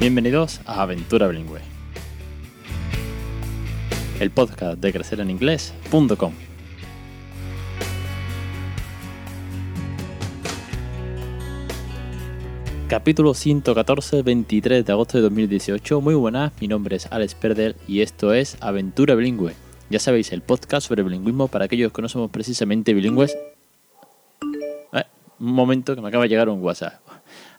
Bienvenidos a Aventura Bilingüe, el podcast de crecereninglés.com. Capítulo 114, 23 de agosto de 2018. Muy buenas, mi nombre es Alex Perdel y esto es Aventura Bilingüe. Ya sabéis, el podcast sobre bilingüismo para aquellos que no somos precisamente bilingües. Eh, un momento que me acaba de llegar un WhatsApp.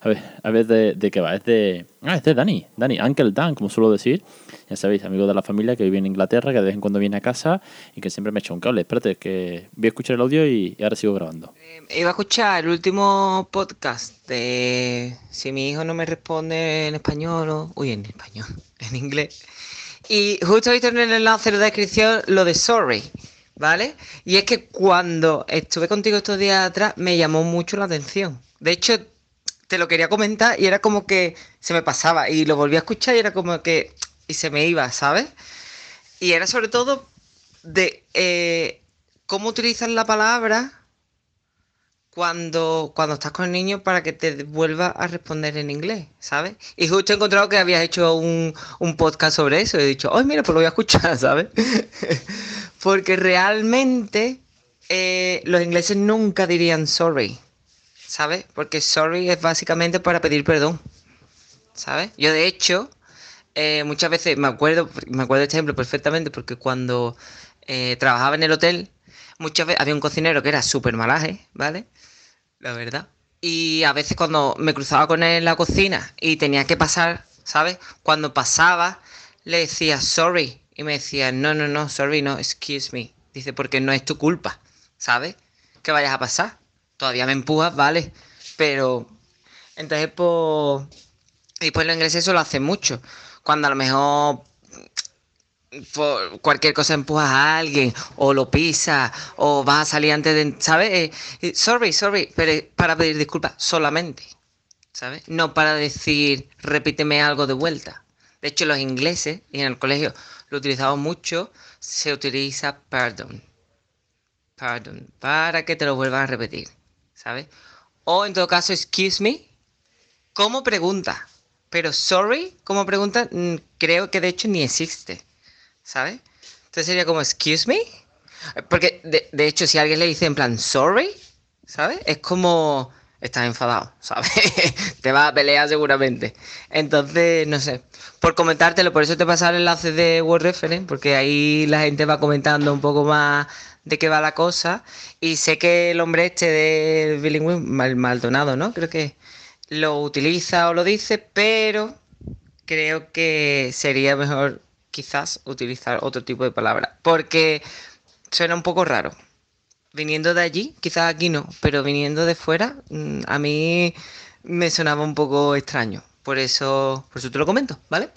A ver, a ver de, qué va. Es de. Ah, es de Dani. Dani, Uncle Dan, como suelo decir. Ya sabéis, amigo de la familia que vive en Inglaterra, que de vez en cuando viene a casa y que siempre me echa un cable. Espérate, que voy a escuchar el audio y, ahora sigo grabando. Eh, iba a escuchar el último podcast de si mi hijo no me responde en español o. Uy, en español, en inglés. Y justo he visto en el enlace de la descripción lo de sorry. ¿Vale? Y es que cuando estuve contigo estos días atrás me llamó mucho la atención. De hecho, te lo quería comentar y era como que se me pasaba y lo volví a escuchar y era como que y se me iba, ¿sabes? Y era sobre todo de eh, cómo utilizar la palabra cuando, cuando estás con el niño para que te vuelva a responder en inglés, ¿sabes? Y justo he encontrado que habías hecho un, podcast sobre eso y he dicho, ay, mira, pues lo voy a escuchar, ¿sabes? Porque realmente eh, los ingleses nunca dirían sorry. ¿Sabes? Porque sorry es básicamente para pedir perdón, ¿sabes? Yo de hecho, eh, muchas veces me acuerdo, me acuerdo de este ejemplo perfectamente porque cuando eh, trabajaba en el hotel, muchas veces había un cocinero que era súper malaje, ¿vale? La verdad. Y a veces cuando me cruzaba con él en la cocina y tenía que pasar, ¿sabes? Cuando pasaba, le decía sorry. Y me decía, no, no, no, sorry, no, excuse me. Dice, porque no es tu culpa, ¿sabes? Que vayas a pasar todavía me empujas, vale, pero entonces pues, y pues los ingleses eso lo hacen mucho. Cuando a lo mejor por cualquier cosa empujas a alguien o lo pisas o vas a salir antes de, ¿sabes? Eh, sorry, sorry, pero para pedir disculpas solamente, ¿sabes? No para decir repíteme algo de vuelta. De hecho, los ingleses, y en el colegio lo utilizamos mucho, se utiliza pardon. Pardon, para que te lo vuelvan a repetir. ¿Sabes? O en todo caso, excuse me, como pregunta. Pero sorry, como pregunta, mm, creo que de hecho ni existe, ¿sabes? Entonces sería como, excuse me. Porque de, hecho, si alguien le dice en plan sorry, ¿sabes? Es como estás enfadado, ¿sabes? te va a pelear seguramente. Entonces, no sé. Por comentártelo, por eso te pasa el enlace de Word Reference, porque ahí la gente va comentando un poco más de qué va la cosa. Y sé que el hombre este de bilingüe, mal, Maldonado, ¿no? Creo que lo utiliza o lo dice, pero creo que sería mejor quizás utilizar otro tipo de palabra. Porque suena un poco raro. Viniendo de allí, quizás aquí no, pero viniendo de fuera, mm, a mí me sonaba un poco extraño. Por eso, por eso te lo comento, ¿vale?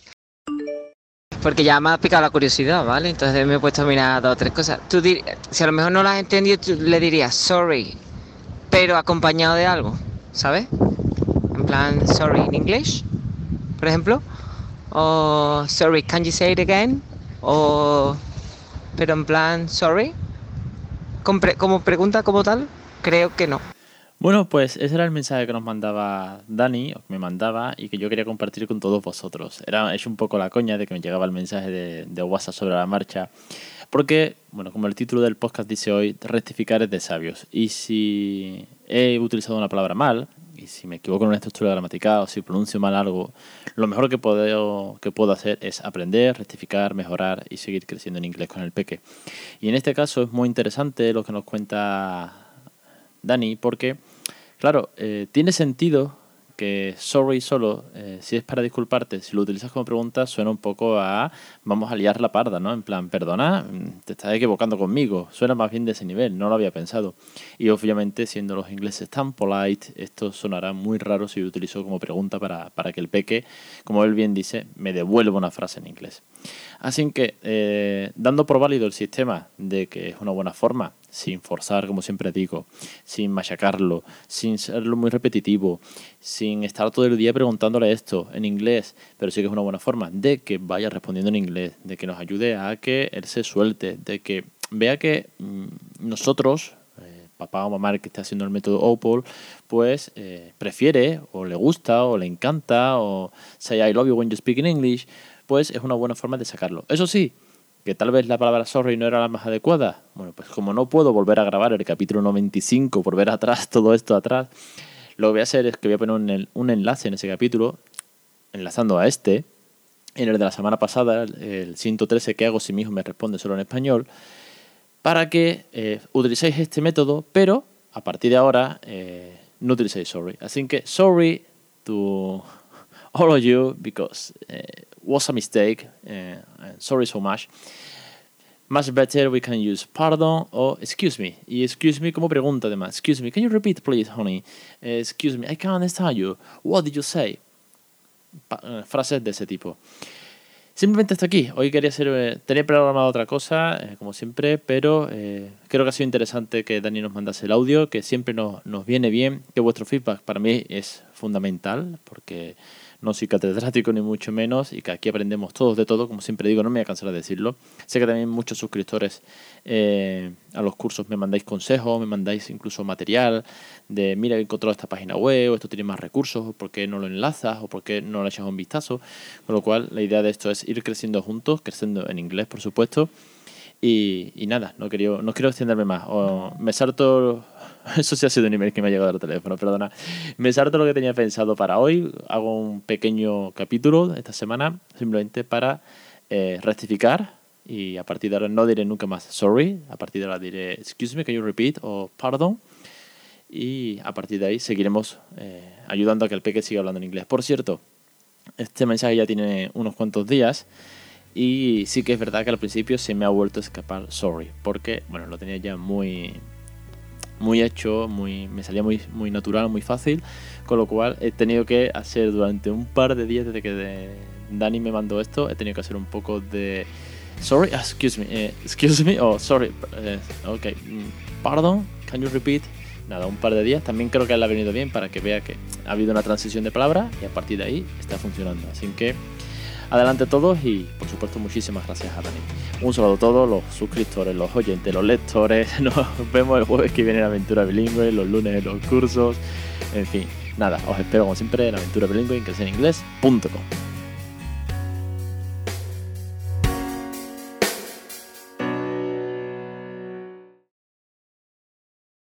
Porque ya me ha picado la curiosidad, ¿vale? Entonces me he puesto a mirar dos o tres cosas. Tú si a lo mejor no las has entendido, tú le dirías sorry, pero acompañado de algo, ¿sabes? En plan, sorry in English, por ejemplo. O sorry, can you say it again? O, pero en plan, sorry. Como pregunta como tal, creo que no. Bueno, pues ese era el mensaje que nos mandaba Dani, o que me mandaba, y que yo quería compartir con todos vosotros. Era es un poco la coña de que me llegaba el mensaje de, de WhatsApp sobre la marcha. Porque, bueno, como el título del podcast dice hoy, rectificar es de sabios. Y si he utilizado una palabra mal, y si me equivoco en una estructura gramatical o si pronuncio mal algo, lo mejor que puedo, que puedo hacer es aprender, rectificar, mejorar y seguir creciendo en inglés con el peque. Y en este caso es muy interesante lo que nos cuenta Dani, porque Claro, eh, tiene sentido que sorry solo, eh, si es para disculparte, si lo utilizas como pregunta, suena un poco a vamos a liar la parda, ¿no? En plan, perdona, te estás equivocando conmigo. Suena más bien de ese nivel, no lo había pensado. Y obviamente, siendo los ingleses tan polite, esto sonará muy raro si lo utilizo como pregunta para, para que el peque, como él bien dice, me devuelva una frase en inglés. Así que, eh, dando por válido el sistema de que es una buena forma, sin forzar, como siempre digo, sin machacarlo, sin serlo muy repetitivo, sin estar todo el día preguntándole esto en inglés, pero sí que es una buena forma de que vaya respondiendo en inglés, de que nos ayude a que él se suelte, de que vea que mm, nosotros, papá o mamá que esté haciendo el método OPOL, pues eh, prefiere o le gusta o le encanta o say I love you when you speak in English, pues es una buena forma de sacarlo. Eso sí, que tal vez la palabra sorry no era la más adecuada. Bueno, pues como no puedo volver a grabar el capítulo 95 por ver atrás todo esto atrás, lo que voy a hacer es que voy a poner un, enlace en ese capítulo, enlazando a este, en el de la semana pasada, el 113 que hago si mi hijo me responde solo en español, para que eh, utilicéis este método, pero a partir de ahora eh, no utilicéis sorry. Así que sorry to all of you because uh, was a mistake. Uh, sorry so much. Much better we can use pardon o excuse me. Y excuse me como pregunta además. Excuse me, can you repeat please, honey? Uh, excuse me, I can't understand you. What did you say? frases de ese tipo. Simplemente está aquí. Hoy quería ser, eh, tenía programado otra cosa, eh, como siempre, pero eh, creo que ha sido interesante que Dani nos mandase el audio, que siempre nos, nos viene bien, que vuestro feedback para mí es fundamental, porque no soy catedrático ni mucho menos y que aquí aprendemos todos de todo, como siempre digo, no me voy a cansar de decirlo. Sé que también muchos suscriptores eh, a los cursos me mandáis consejos, me mandáis incluso material de mira, he encontrado esta página web, o esto tiene más recursos, o por qué no lo enlazas, o por qué no le echas un vistazo. Con lo cual, la idea de esto es ir creciendo juntos, creciendo en inglés, por supuesto. Y, nada, no quiero, no quiero extenderme más. O me salto Eso sí ha sido un email que me ha llegado al teléfono, perdona. Me salto lo que tenía pensado para hoy. Hago un pequeño capítulo esta semana, simplemente para eh, rectificar. Y a partir de ahora no diré nunca más sorry. A partir de ahora diré excuse me, can you repeat? o pardon. Y a partir de ahí seguiremos eh, ayudando a que el peque siga hablando en inglés. Por cierto, este mensaje ya tiene unos cuantos días. Y sí que es verdad que al principio se me ha vuelto a escapar sorry. Porque, bueno, lo tenía ya muy, muy hecho, muy, me salía muy, muy natural, muy fácil, con lo cual he tenido que hacer durante un par de días desde que Dani me mandó esto, he tenido que hacer un poco de... Sorry, ah, excuse me, eh, excuse me, oh, sorry, eh, ok, mm, pardon, can you repeat? Nada, un par de días, también creo que le ha venido bien para que vea que ha habido una transición de palabra y a partir de ahí está funcionando, así que Adelante todos y por supuesto muchísimas gracias a Dani. Un saludo a todos los suscriptores, los oyentes, los lectores. Nos vemos el jueves que viene en Aventura Bilingüe, los lunes en los cursos. En fin, nada, os espero como siempre en Aventura Bilingüe en.